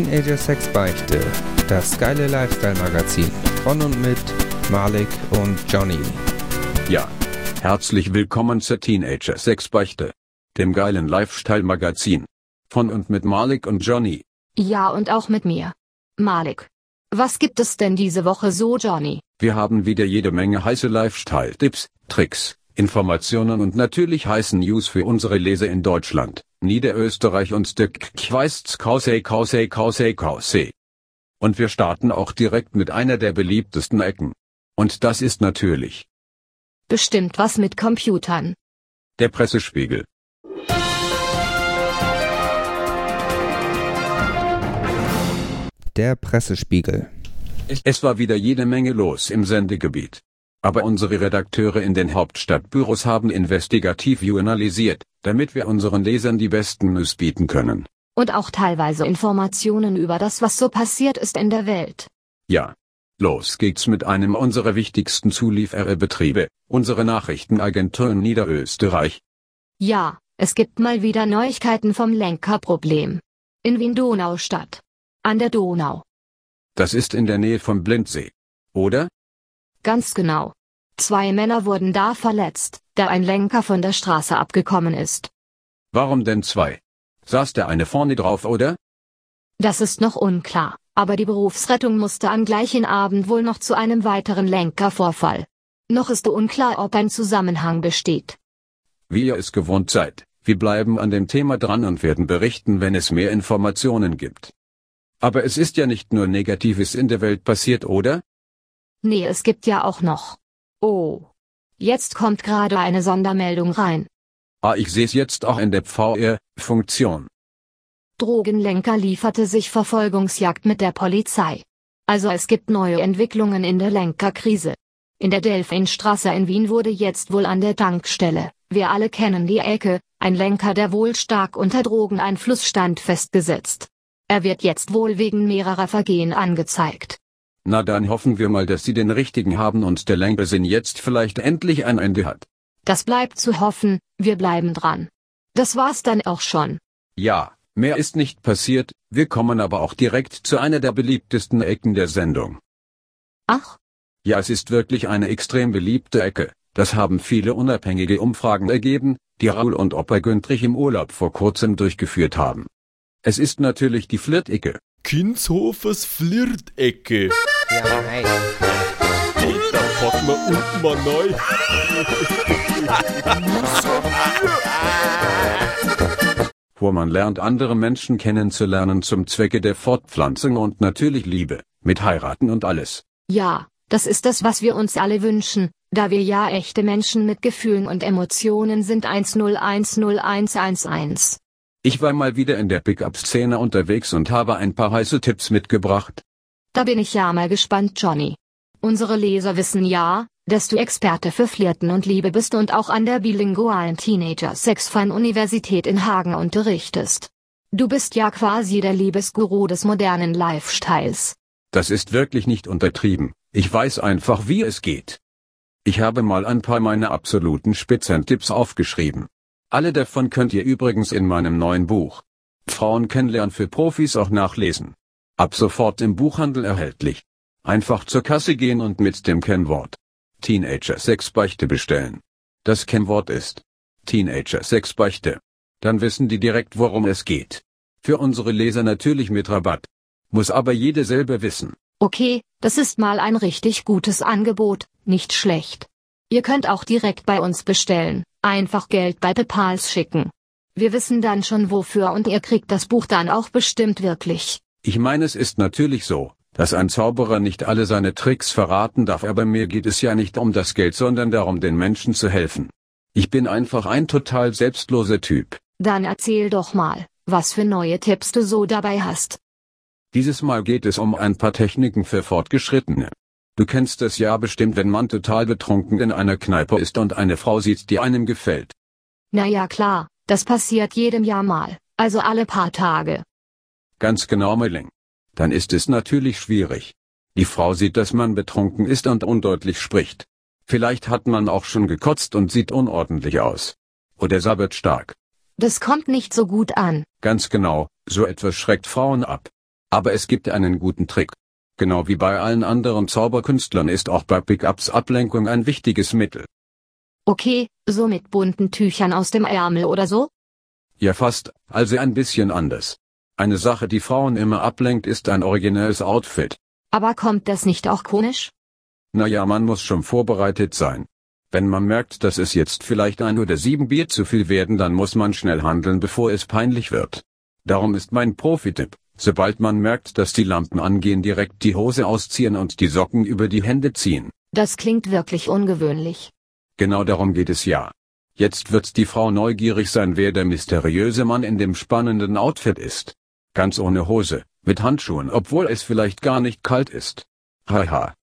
Teenager Sex Beichte, das geile Lifestyle-Magazin von und mit Malik und Johnny. Ja, herzlich willkommen zur Teenager Sex Beichte, dem geilen Lifestyle-Magazin von und mit Malik und Johnny. Ja und auch mit mir. Malik. Was gibt es denn diese Woche so, Johnny? Wir haben wieder jede Menge heiße Lifestyle-Tipps, Tricks, Informationen und natürlich heißen News für unsere Leser in Deutschland, Niederösterreich und der Quaists Kausei Kausei Kausei Kausei. Und wir starten auch direkt mit einer der beliebtesten Ecken. Und das ist natürlich Bestimmt was mit Computern. der Pressespiegel. Der Pressespiegel. Es war wieder jede Menge los im Sendegebiet. Aber unsere Redakteure in den Hauptstadtbüros haben investigativ analysiert, damit wir unseren Lesern die besten News bieten können. Und auch teilweise Informationen über das, was so passiert ist in der Welt. Ja. Los geht's mit einem unserer wichtigsten Zuliefererbetriebe, unsere Nachrichtenagentur in Niederösterreich. Ja, es gibt mal wieder Neuigkeiten vom Lenkerproblem. In Wien-Donaustadt. An der Donau. Das ist in der Nähe vom Blindsee. Oder? Ganz genau. Zwei Männer wurden da verletzt, da ein Lenker von der Straße abgekommen ist. Warum denn zwei? Saß der eine vorne drauf, oder? Das ist noch unklar, aber die Berufsrettung musste am gleichen Abend wohl noch zu einem weiteren Lenkervorfall. Noch ist unklar, ob ein Zusammenhang besteht. Wie ihr es gewohnt seid, wir bleiben an dem Thema dran und werden berichten, wenn es mehr Informationen gibt. Aber es ist ja nicht nur Negatives in der Welt passiert, oder? Nee, es gibt ja auch noch. Oh. Jetzt kommt gerade eine Sondermeldung rein. Ah, ich seh's jetzt auch in der VR-Funktion. Drogenlenker lieferte sich Verfolgungsjagd mit der Polizei. Also es gibt neue Entwicklungen in der Lenkerkrise. In der Delfinstraße in Wien wurde jetzt wohl an der Tankstelle, wir alle kennen die Ecke, ein Lenker, der wohl stark unter Drogeneinfluss stand, festgesetzt. Er wird jetzt wohl wegen mehrerer Vergehen angezeigt. Na dann hoffen wir mal, dass sie den richtigen haben und der Lenkersinn jetzt vielleicht endlich ein Ende hat. Das bleibt zu hoffen, wir bleiben dran. Das war's dann auch schon. Ja, mehr ist nicht passiert, wir kommen aber auch direkt zu einer der beliebtesten Ecken der Sendung. Ach, Ja, es ist wirklich eine extrem beliebte Ecke, das haben viele unabhängige Umfragen ergeben, die Raul und Opa Güntrich im Urlaub vor kurzem durchgeführt haben. Es ist natürlich die Flirt-Ecke. Kinshofers Flirtecke. Ja, nein. Da packen wir unten mal neu. wo man lernt andere Menschen kennenzulernen zum Zwecke der Fortpflanzung und natürlich Liebe, mit heiraten und alles. ja, das ist das, was wir uns alle wünschen, da wir ja echte Menschen mit Gefühlen und Emotionen sind 1010111. Ich war mal wieder in der Pickup-Szene unterwegs und habe ein paar heiße Tipps mitgebracht. Da bin ich ja mal gespannt, Johnny. Unsere Leser wissen ja, dass du Experte für Flirten und Liebe bist und auch an der bilingualen Teenager Sexfan Universität in Hagen unterrichtest. Du bist ja quasi der Liebesguru des modernen Lifestyles. Das ist wirklich nicht untertrieben, ich weiß einfach wie es geht. Ich habe mal ein paar meiner absoluten Spitzentipps aufgeschrieben. Alle davon könnt ihr übrigens in meinem neuen Buch Frauen kennenlernen für Profis auch nachlesen. Ab sofort im Buchhandel erhältlich. Einfach zur Kasse gehen und mit dem Kennwort Teenager Sexbeichte bestellen. Das Kennwort ist Teenager Sexbeichte. Dann wissen die direkt worum es geht. Für unsere Leser natürlich mit Rabatt. Muss aber jede selber wissen. Okay, das ist mal ein richtig gutes Angebot, nicht schlecht. Ihr könnt auch direkt bei uns bestellen, einfach Geld bei PayPals schicken. Wir wissen dann schon wofür und ihr kriegt das Buch dann auch bestimmt wirklich. Ich meine es ist natürlich so, dass ein Zauberer nicht alle seine Tricks verraten darf, aber mir geht es ja nicht um das Geld, sondern darum, den Menschen zu helfen. Ich bin einfach ein total selbstloser Typ. Dann erzähl doch mal, was für neue Tipps du so dabei hast. Dieses Mal geht es um ein paar Techniken für Fortgeschrittene. Du kennst es ja bestimmt, wenn man total betrunken in einer Kneipe ist und eine Frau sieht, die einem gefällt. Na ja klar, das passiert jedem Jahr mal, also alle paar Tage. Ganz genau, Melling. Dann ist es natürlich schwierig. Die Frau sieht, dass man betrunken ist und undeutlich spricht. Vielleicht hat man auch schon gekotzt und sieht unordentlich aus. Oder sabbert stark. Das kommt nicht so gut an. Ganz genau, so etwas schreckt Frauen ab. Aber es gibt einen guten Trick. Genau wie bei allen anderen Zauberkünstlern ist auch bei Pickups Ablenkung ein wichtiges Mittel. Okay, so mit bunten Tüchern aus dem Ärmel oder so? Ja fast, also ein bisschen anders. Eine Sache, die Frauen immer ablenkt, ist ein originelles Outfit. Aber kommt das nicht auch komisch? Naja, man muss schon vorbereitet sein. Wenn man merkt, dass es jetzt vielleicht ein oder sieben Bier zu viel werden, dann muss man schnell handeln, bevor es peinlich wird. Darum ist mein Profi-Tipp, sobald man merkt, dass die Lampen angehen, direkt die Hose ausziehen und die Socken über die Hände ziehen. Das klingt wirklich ungewöhnlich. Genau darum geht es ja. Jetzt wird die Frau neugierig sein, wer der mysteriöse Mann in dem spannenden Outfit ist. Ganz ohne Hose, mit Handschuhen, obwohl es vielleicht gar nicht kalt ist. Haha.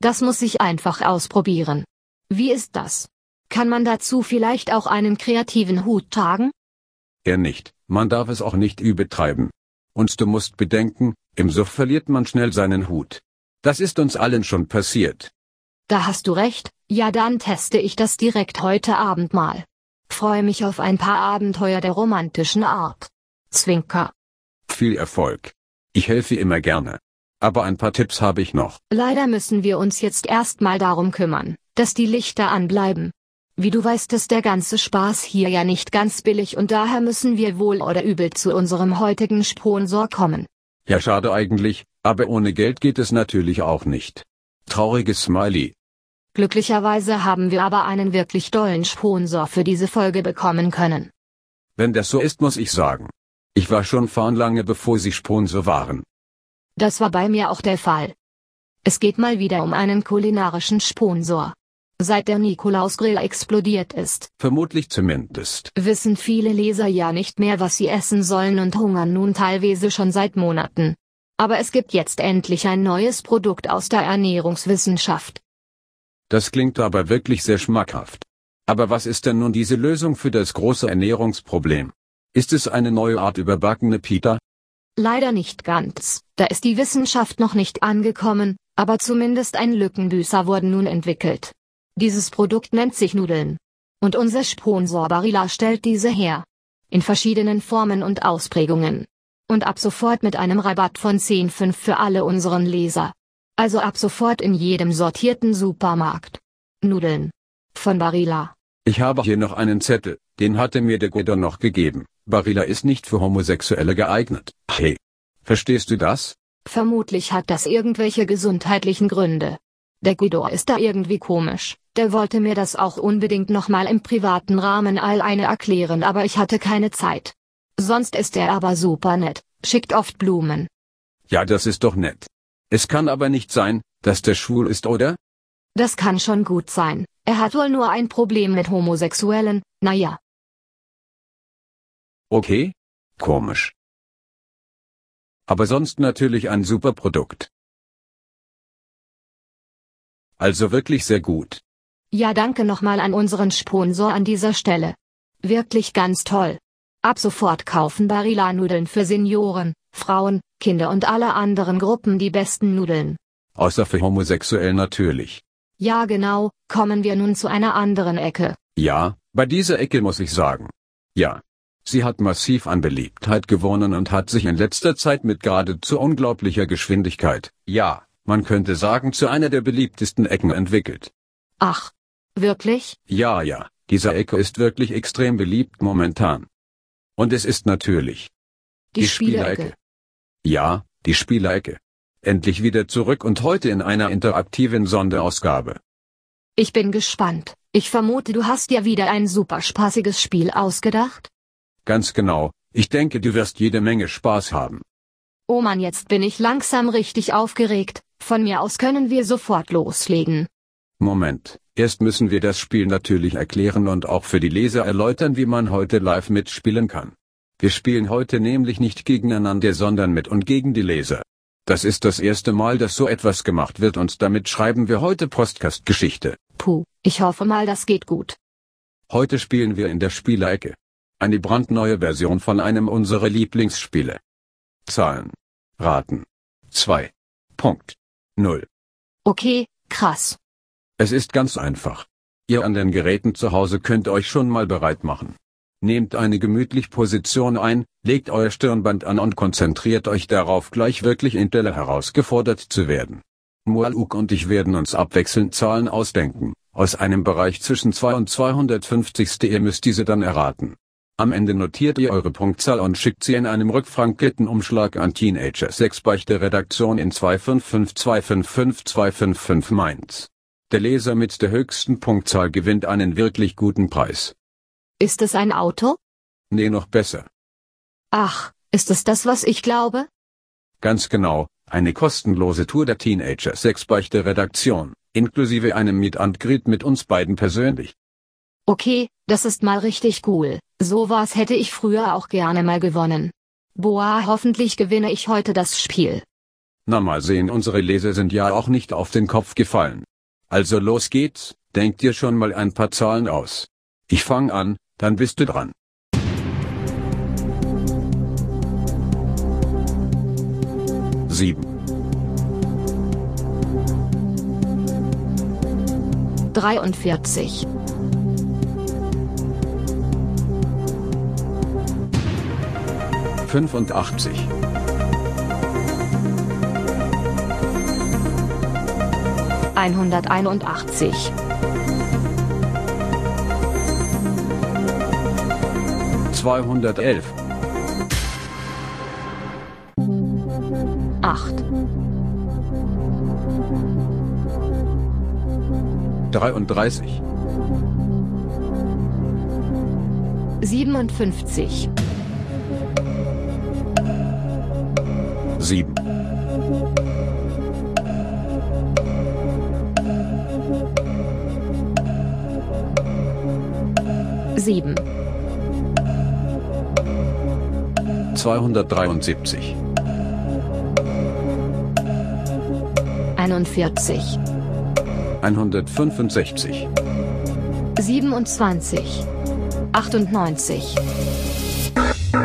Das muss ich einfach ausprobieren. Wie ist das? Kann man dazu vielleicht auch einen kreativen Hut tragen? Er nicht, man darf es auch nicht übertreiben. Und du musst bedenken, im Suff verliert man schnell seinen Hut. Das ist uns allen schon passiert. Da hast du recht, ja dann teste ich das direkt heute Abend mal. Freue mich auf ein paar Abenteuer der romantischen Art. Zwinker. Viel Erfolg. Ich helfe immer gerne. Aber ein paar Tipps habe ich noch. Leider müssen wir uns jetzt erstmal darum kümmern, dass die Lichter anbleiben. Wie du weißt, ist der ganze Spaß hier ja nicht ganz billig und daher müssen wir wohl oder übel zu unserem heutigen Sponsor kommen. Ja, schade eigentlich, aber ohne Geld geht es natürlich auch nicht. Trauriges Smiley. Glücklicherweise haben wir aber einen wirklich dollen Sponsor für diese Folge bekommen können. Wenn das so ist, muss ich sagen. Ich war schon fahren lange bevor Sie Sponsor waren. Das war bei mir auch der Fall. Es geht mal wieder um einen kulinarischen Sponsor. Seit der Nikolausgrill explodiert ist, Vermutlich zumindest. wissen viele Leser ja nicht mehr, was sie essen sollen und hungern nun teilweise schon seit Monaten. Aber es gibt jetzt endlich ein neues Produkt aus der Ernährungswissenschaft. Das klingt aber wirklich sehr schmackhaft. Aber was ist denn nun diese Lösung für das große Ernährungsproblem? Ist es eine neue Art überbackene Pita? Leider nicht ganz, da ist die Wissenschaft noch nicht angekommen, aber zumindest ein Lückenbüßer wurden nun entwickelt. Dieses Produkt nennt sich Nudeln. Und unser Sponsor Barilla stellt diese her. In verschiedenen Formen und Ausprägungen. Und ab sofort mit einem Rabatt von 10,5 für alle unseren Leser. Also ab sofort in jedem sortierten Supermarkt. Nudeln. Von Barilla. Ich habe hier noch einen Zettel, den hatte mir der Guido noch gegeben. Barilla ist nicht für Homosexuelle geeignet. Hey. Verstehst du das? Vermutlich hat das irgendwelche gesundheitlichen Gründe. Der Guido ist da irgendwie komisch. Der wollte mir das auch unbedingt nochmal im privaten Rahmen all eine erklären, aber ich hatte keine Zeit. Sonst ist er aber super nett, schickt oft Blumen. Ja, das ist doch nett. Es kann aber nicht sein, dass der schwul ist, oder? Das kann schon gut sein. Er hat wohl nur ein Problem mit Homosexuellen, naja. Okay? Komisch. Aber sonst natürlich ein super Produkt. Also wirklich sehr gut. Ja, danke nochmal an unseren Sponsor an dieser Stelle. Wirklich ganz toll. Ab sofort kaufen Barilla-Nudeln für Senioren, Frauen, Kinder und alle anderen Gruppen die besten Nudeln. Außer für Homosexuell natürlich. Ja genau, kommen wir nun zu einer anderen Ecke. Ja, bei dieser Ecke muss ich sagen. Ja. Sie hat massiv an Beliebtheit gewonnen und hat sich in letzter Zeit mit geradezu unglaublicher Geschwindigkeit, ja, man könnte sagen zu einer der beliebtesten Ecken entwickelt. Ach. Wirklich? Ja, ja, diese Ecke ist wirklich extrem beliebt momentan. Und es ist natürlich Die, Spielecke. Ja, die Spielerecke. Endlich wieder zurück und heute in einer interaktiven Sonderausgabe. Ich bin gespannt. Ich vermute, du hast dir wieder ein super spaßiges Spiel ausgedacht? Ganz genau, ich denke, du wirst jede Menge Spaß haben. Oh Mann, jetzt bin ich langsam richtig aufgeregt. Von mir aus können wir sofort loslegen. Moment, erst müssen wir das Spiel natürlich erklären und auch für die Leser erläutern, wie man heute live mitspielen kann. Wir spielen heute nämlich nicht gegeneinander, sondern mit und gegen die Leser. Das ist das erste Mal, dass so etwas gemacht wird und damit schreiben wir heute Postkastgeschichte. Puh, ich hoffe mal, das geht gut. Heute spielen wir in der Spielerecke. Eine brandneue Version von einem unserer Lieblingsspiele. Zahlen. Raten. 2. Punkt. 0. Okay, krass. Es ist ganz einfach. Ihr an den Geräten zu Hause könnt euch schon mal bereit machen. Nehmt eine gemütlich Position ein, legt euer Stirnband an und konzentriert euch darauf gleich wirklich in Delle herausgefordert zu werden. Mualuk und ich werden uns abwechselnd Zahlen ausdenken, aus einem Bereich zwischen 2 und 250. Ihr müsst diese dann erraten. Am Ende notiert ihr eure Punktzahl und schickt sie in einem Rückfrankettenumschlag an Teenager 6 Beichte Redaktion in 255255 Mainz. Der Leser mit der höchsten Punktzahl gewinnt einen wirklich guten Preis. Ist es ein Auto? Nee, noch besser. Ach, ist es das, was ich glaube? Ganz genau, eine kostenlose Tour der Teenager 6 Beichte Redaktion, inklusive einem Meet and Greet mit uns beiden persönlich. Okay, das ist mal richtig cool. Sowas hätte ich früher auch gerne mal gewonnen. Boah, hoffentlich gewinne ich heute das Spiel. Na mal sehen, unsere Leser sind ja auch nicht auf den Kopf gefallen. Also los geht's, denkt dir schon mal ein paar Zahlen aus. Ich fang an, dann bist du dran. Sieben, Dreiundvierzig, fünfundachtzig, einhunderteinundachtzig, zweihundertelf, acht, dreiunddreißig, siebenundfünfzig, 273. 41. 165. 27. 98.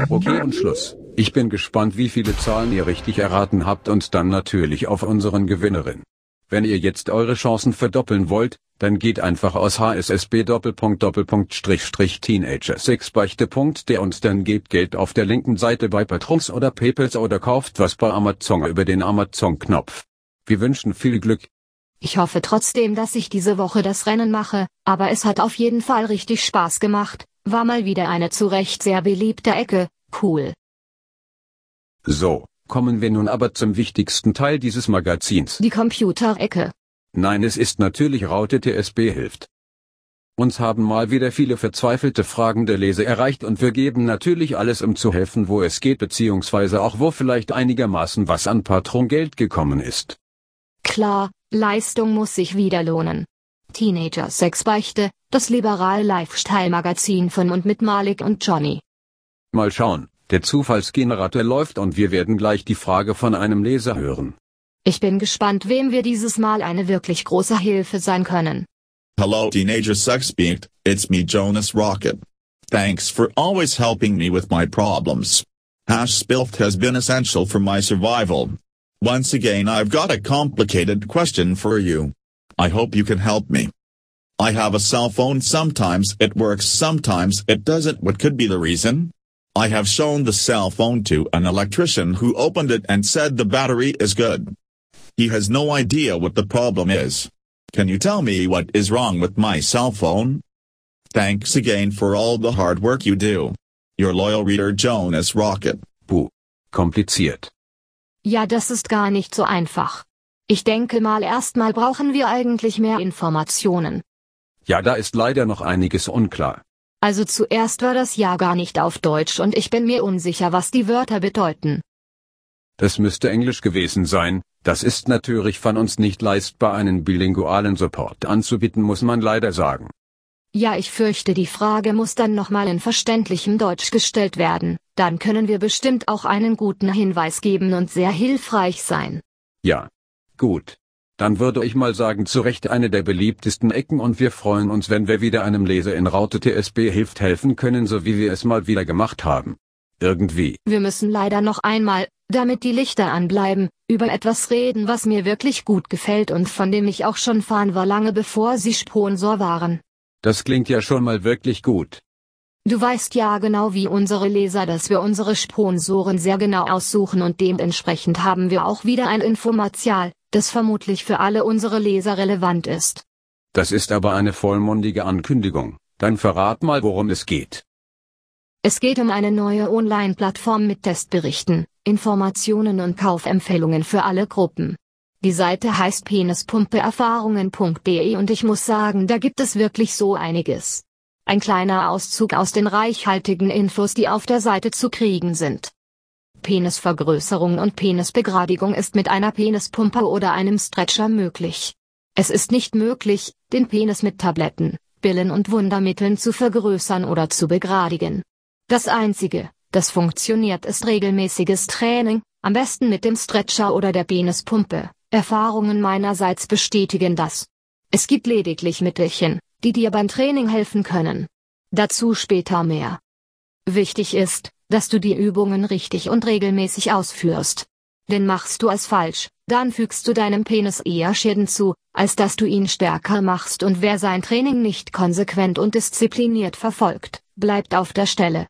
Okay und Schluss. Ich bin gespannt, wie viele Zahlen ihr richtig erraten habt und dann natürlich auf unseren Gewinnerin. Wenn ihr jetzt eure Chancen verdoppeln wollt, dann geht einfach aus hssb Doppelpunkt Doppelpunkt Strich Strich Teenager 6 Beichte.de und dann gebt Geld auf der linken Seite bei Patrons oder Paypals oder kauft was bei Amazon über den Amazon-Knopf. Wir wünschen viel Glück. Ich hoffe trotzdem, dass ich diese Woche das Rennen mache, aber es hat auf jeden Fall richtig Spaß gemacht, war mal wieder eine zu Recht sehr beliebte Ecke, cool. So, kommen wir nun aber zum wichtigsten Teil dieses Magazins. Die Computerecke. Nein, es ist natürlich Raute TSB hilft. Uns haben mal wieder viele verzweifelte Fragen der Leser erreicht und wir geben natürlich alles, um zu helfen, wo es geht, beziehungsweise auch wo vielleicht einigermaßen was an Patrongeld gekommen ist. Klar, Leistung muss sich wieder lohnen. Teenager Sexbeichte, das liberale Lifestyle-Magazin von und mit Malik und Johnny. Mal schauen, der Zufallsgenerator läuft und wir werden gleich die Frage von einem Leser hören. Ich bin gespannt, wem wir dieses Mal eine wirklich große Hilfe sein können. Hello teenager sex it's me Jonas Rocket. Thanks for always helping me with my problems. Hash Spilth has been essential for my survival. Once again I've got a complicated question for you. I hope you can help me. I have a cell phone sometimes it works sometimes it doesn't what could be the reason? I have shown the cell phone to an electrician who opened it and said the battery is good. He has no idea what the problem is. Can you tell me what is wrong with my cell phone? Thanks again for all the hard work you do. Your loyal reader Jonas Rocket. Puh. Kompliziert. Ja, das ist gar nicht so einfach. Ich denke mal erstmal brauchen wir eigentlich mehr Informationen. Ja, da ist leider noch einiges unklar. Also zuerst war das ja gar nicht auf Deutsch und ich bin mir unsicher, was die Wörter bedeuten. Das müsste Englisch gewesen sein, das ist natürlich von uns nicht leistbar einen bilingualen Support anzubieten, muss man leider sagen. Ja, ich fürchte, die Frage muss dann nochmal in verständlichem Deutsch gestellt werden, dann können wir bestimmt auch einen guten Hinweis geben und sehr hilfreich sein. Ja. Gut. Dann würde ich mal sagen, zu Recht eine der beliebtesten Ecken und wir freuen uns, wenn wir wieder einem Leser in Raute TSB hilft helfen können, so wie wir es mal wieder gemacht haben. Irgendwie. Wir müssen leider noch einmal, damit die Lichter anbleiben, über etwas reden, was mir wirklich gut gefällt und von dem ich auch schon Fan war lange bevor sie Sponsor waren. Das klingt ja schon mal wirklich gut. Du weißt ja genau wie unsere Leser, dass wir unsere Sponsoren sehr genau aussuchen und dementsprechend haben wir auch wieder ein Infomaterial, das vermutlich für alle unsere Leser relevant ist. Das ist aber eine vollmundige Ankündigung. Dann verrat mal, worum es geht. Es geht um eine neue Online-Plattform mit Testberichten, Informationen und Kaufempfehlungen für alle Gruppen. Die Seite heißt penispumpeerfahrungen.de und ich muss sagen, da gibt es wirklich so einiges. Ein kleiner Auszug aus den reichhaltigen Infos, die auf der Seite zu kriegen sind. Penisvergrößerung und Penisbegradigung ist mit einer Penispumpe oder einem Stretcher möglich. Es ist nicht möglich, den Penis mit Tabletten, Pillen und Wundermitteln zu vergrößern oder zu begradigen. Das Einzige, das funktioniert, ist regelmäßiges Training, am besten mit dem Stretcher oder der Penispumpe. Erfahrungen meinerseits bestätigen das. Es gibt lediglich Mittelchen, die dir beim Training helfen können. Dazu später mehr. Wichtig ist, dass du die Übungen richtig und regelmäßig ausführst. Denn machst du es falsch, dann fügst du deinem Penis eher Schäden zu, als dass du ihn stärker machst und wer sein Training nicht konsequent und diszipliniert verfolgt, bleibt auf der Stelle.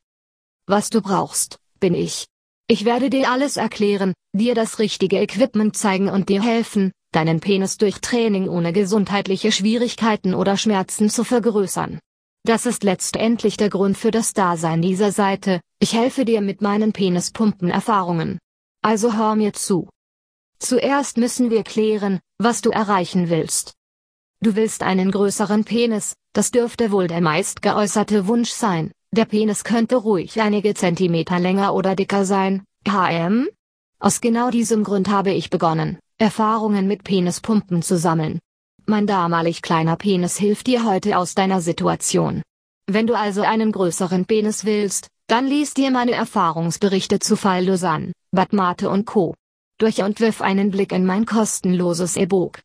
Was du brauchst, bin ich. Ich werde dir alles erklären, dir das richtige Equipment zeigen und dir helfen, deinen Penis durch Training ohne gesundheitliche Schwierigkeiten oder Schmerzen zu vergrößern. Das ist letztendlich der Grund für das Dasein dieser Seite, ich helfe dir mit meinen Penispumpen-Erfahrungen. Also hör mir zu. Zuerst müssen wir klären, was du erreichen willst. Du willst einen größeren Penis, das dürfte wohl der meist geäußerte Wunsch sein, der Penis könnte ruhig einige Zentimeter länger oder dicker sein, HM? Aus genau diesem Grund habe ich begonnen, Erfahrungen mit Penispumpen zu sammeln. Mein damalig kleiner Penis hilft dir heute aus deiner Situation. Wenn du also einen größeren Penis willst, dann liest dir meine Erfahrungsberichte zu Fall Lausanne, Bad Mate und Co. durch und wirf einen Blick in mein kostenloses E-Book.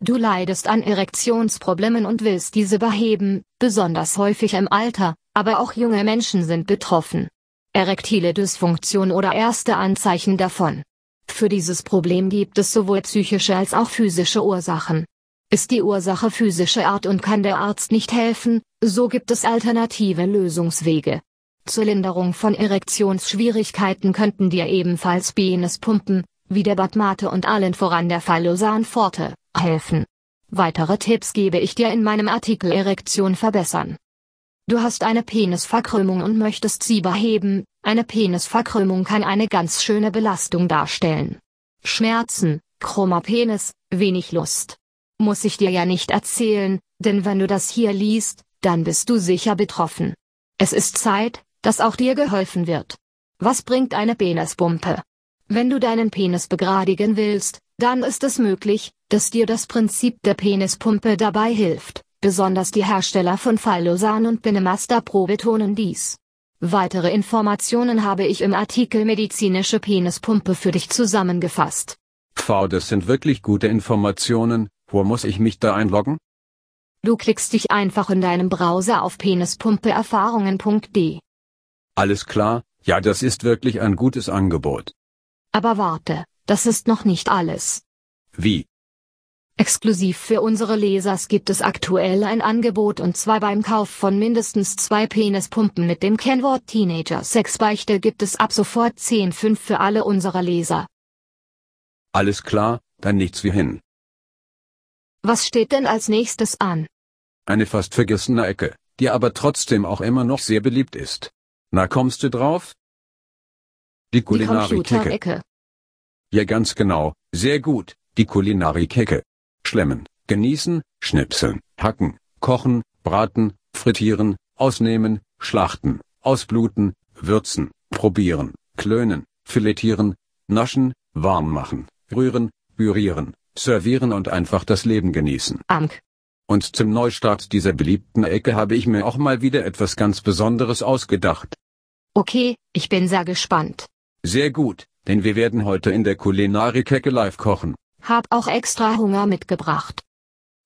Du leidest an Erektionsproblemen und willst diese beheben, besonders häufig im Alter, aber auch junge Menschen sind betroffen. Erektile Dysfunktion oder erste Anzeichen davon. Für dieses Problem gibt es sowohl psychische als auch physische Ursachen. Ist die Ursache physische Art und kann der Arzt nicht helfen, so gibt es alternative Lösungswege. Zur Linderung von Erektionsschwierigkeiten könnten dir ebenfalls Penispumpen, wie der Badmate und allen voran der Fallosan Forte, helfen. Weitere Tipps gebe ich dir in meinem Artikel Erektion verbessern. Du hast eine Penisverkrümmung und möchtest sie beheben, eine Penisverkrümmung kann eine ganz schöne Belastung darstellen. Schmerzen, krummer Penis, wenig Lust. Muss ich dir ja nicht erzählen, denn wenn du das hier liest, dann bist du sicher betroffen. Es ist Zeit, dass auch dir geholfen wird. Was bringt eine Penispumpe? Wenn du deinen Penis begradigen willst, dann ist es möglich, dass dir das Prinzip der Penispumpe dabei hilft. Besonders die Hersteller von Fallosan und Benemaster Pro betonen dies. Weitere Informationen habe ich im Artikel Medizinische Penispumpe für dich zusammengefasst. V, das sind wirklich gute Informationen, wo muss ich mich da einloggen? Du klickst dich einfach in deinem Browser auf penispumpeerfahrungen.de. Alles klar, ja das ist wirklich ein gutes Angebot. Aber warte, das ist noch nicht alles. Wie? Exklusiv für unsere Lesers gibt es aktuell ein Angebot und zwar beim Kauf von mindestens zwei Penispumpen mit dem Kennwort Teenager Sexbeichte gibt es ab sofort 10,5 für alle unsere Leser. Alles klar, dann nichts wie hin. Was steht denn als nächstes an? Eine fast vergessene Ecke, die aber trotzdem auch immer noch sehr beliebt ist. Na kommst du drauf? Die Kulinarik-Ecke. Ja ganz genau, sehr gut, die Kulinarik-Ecke. Schlemmen, genießen, schnipseln, hacken, kochen, braten, frittieren, ausnehmen, schlachten, ausbluten, würzen, probieren, klönen, filetieren, naschen, warm machen, rühren, pürieren, servieren und einfach das Leben genießen. Amk. Und zum Neustart dieser beliebten Ecke habe ich mir auch mal wieder etwas ganz Besonderes ausgedacht. Okay, ich bin sehr gespannt. Sehr gut, denn wir werden heute in der Kulinarik-Ecke live kochen. Hab auch extra Hunger mitgebracht.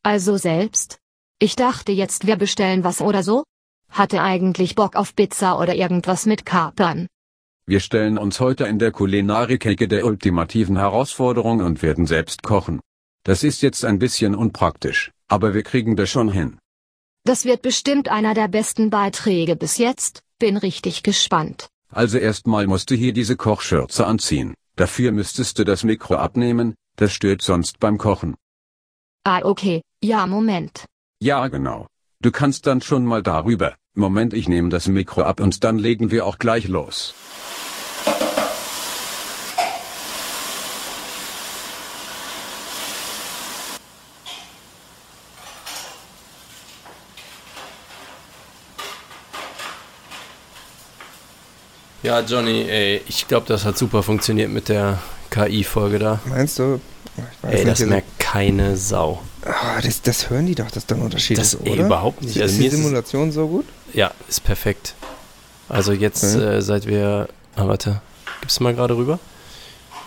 Also selbst? Ich dachte jetzt wir bestellen was oder so? Hatte eigentlich Bock auf Pizza oder irgendwas mit Kapern. Wir stellen uns heute in der Kulinarik-Ecke der ultimativen Herausforderung und werden selbst kochen. Das ist jetzt ein bisschen unpraktisch, aber wir kriegen das schon hin. Das wird bestimmt einer der besten Beiträge bis jetzt, bin richtig gespannt. Also erstmal musst du hier diese Kochschürze anziehen. Dafür müsstest du das Mikro abnehmen, das stört sonst beim Kochen. Ah okay, ja Moment. Ja genau. Du kannst dann schon mal darüber. Moment, ich nehme das Mikro ab und dann legen wir auch gleich los. Ja, Johnny, ey, ich glaube, das hat super funktioniert mit der KI-Folge da. Meinst du? Ich weiß Ey, das also- merkt keine Sau. Ah, das, das hören die doch, dass da ein Unterschied Das ist, ey, oder? überhaupt nicht. Ist Also die mir ist Simulation so gut? Ja, ist perfekt. Also jetzt, Okay. äh, seit wir. Ah, warte. Gibst du mal gerade rüber?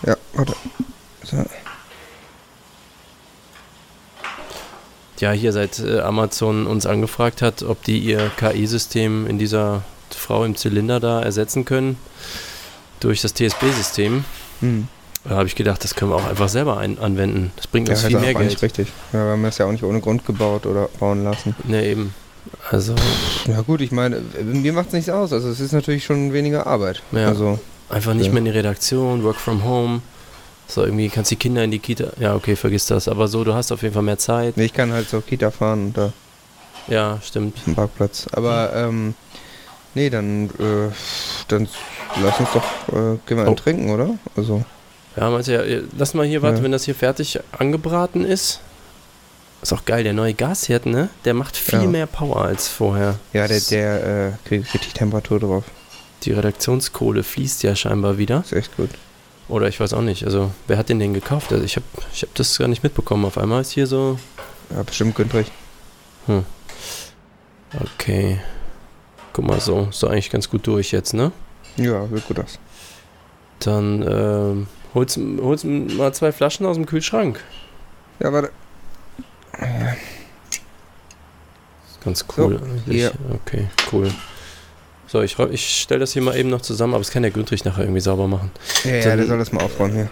Ja, warte. So. Ja, hier seit äh, Amazon uns angefragt hat, ob die ihr KI-System in dieser Frau im Zylinder da ersetzen können durch das TSB-System. Hm. Da habe ich gedacht, das können wir auch einfach selber ein anwenden. Das bringt uns viel mehr Geld. richtig. Ja, wir haben das ja auch nicht ohne Grund gebaut oder bauen lassen. Ne, eben. Also, Ja gut, ich meine, mir macht es nichts aus. Also es ist natürlich schon weniger Arbeit. Ja. Also, einfach nicht Ja. mehr in die Redaktion, work from home. So, irgendwie kannst die Kinder in die Kita. Ja, okay, vergiss das. Aber so, du hast auf jeden Fall mehr Zeit. nee, ich kann halt zur Kita fahren und da Ja, stimmt. einen Parkplatz. Aber, ähm, nee, dann, äh, dann lass uns doch, äh, gehen wir Oh. trinken, oder? Also, Ja, ja, äh, lass mal hier, warte, Ja. wenn das hier fertig angebraten ist. Ist auch geil, der neue Gasherd, ne? Der macht viel Ja. mehr Power als vorher. ja, der, der, äh, kriegt richtig Temperatur drauf. Die Redaktionskohle fließt ja scheinbar wieder. Ist echt gut. Oder ich weiß auch nicht. Also, wer hat den denn gekauft? Also, ich habe ich hab das gar nicht mitbekommen. Auf einmal ist hier so. Ja, bestimmt günstig. Okay. Guck mal, so. Ist doch eigentlich ganz gut durch jetzt, ne? Ja, sieht gut aus. Dann ähm, holst, holst mal zwei Flaschen aus dem Kühlschrank. Ja, warte. Ganz cool. So, hier. Okay, cool. So, ich, ich stelle das hier mal eben noch zusammen, aber das kann der Günther nachher irgendwie sauber machen. Ja, ja, Dann- der soll das mal aufräumen hier.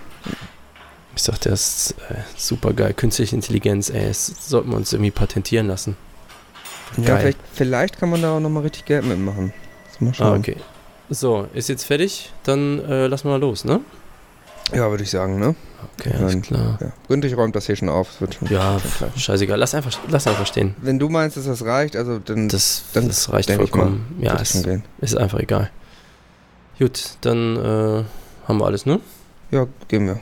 Ich sag, der ist äh, super geil. Künstliche Intelligenz, ey, das sollten wir uns irgendwie patentieren lassen. Ja, Geil. vielleicht, vielleicht kann man da auch nochmal richtig Geld mitmachen. Lass mal Ah, schauen. okay. So, ist jetzt fertig? Dann äh, lassen wir mal los, ne? Ja, würde ich sagen, ne? Okay, alles Dann- klar. Ja. Günther räumt das hier schon auf. Es schon, Ja, schon scheißegal. Lass einfach, lass einfach stehen. Wenn du meinst, dass das reicht, also dann Das, Dann das reicht vollkommen. Ja, schon ist, gehen. ist einfach egal. Gut, dann äh, haben wir alles, ne? Ja, gehen wir.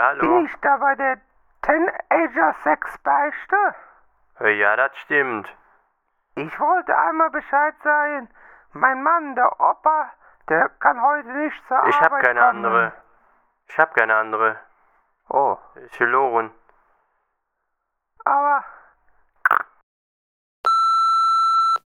Hallo. Bin ich da bei der Teenager Sexbeichte? Ja, das stimmt. Ich wollte einmal Bescheid sagen. Mein Mann, der Opa, der kann heute nicht zur Ich Arbeit hab keine kommen. andere. Ich hab keine andere. Oh, Ist verloren. aber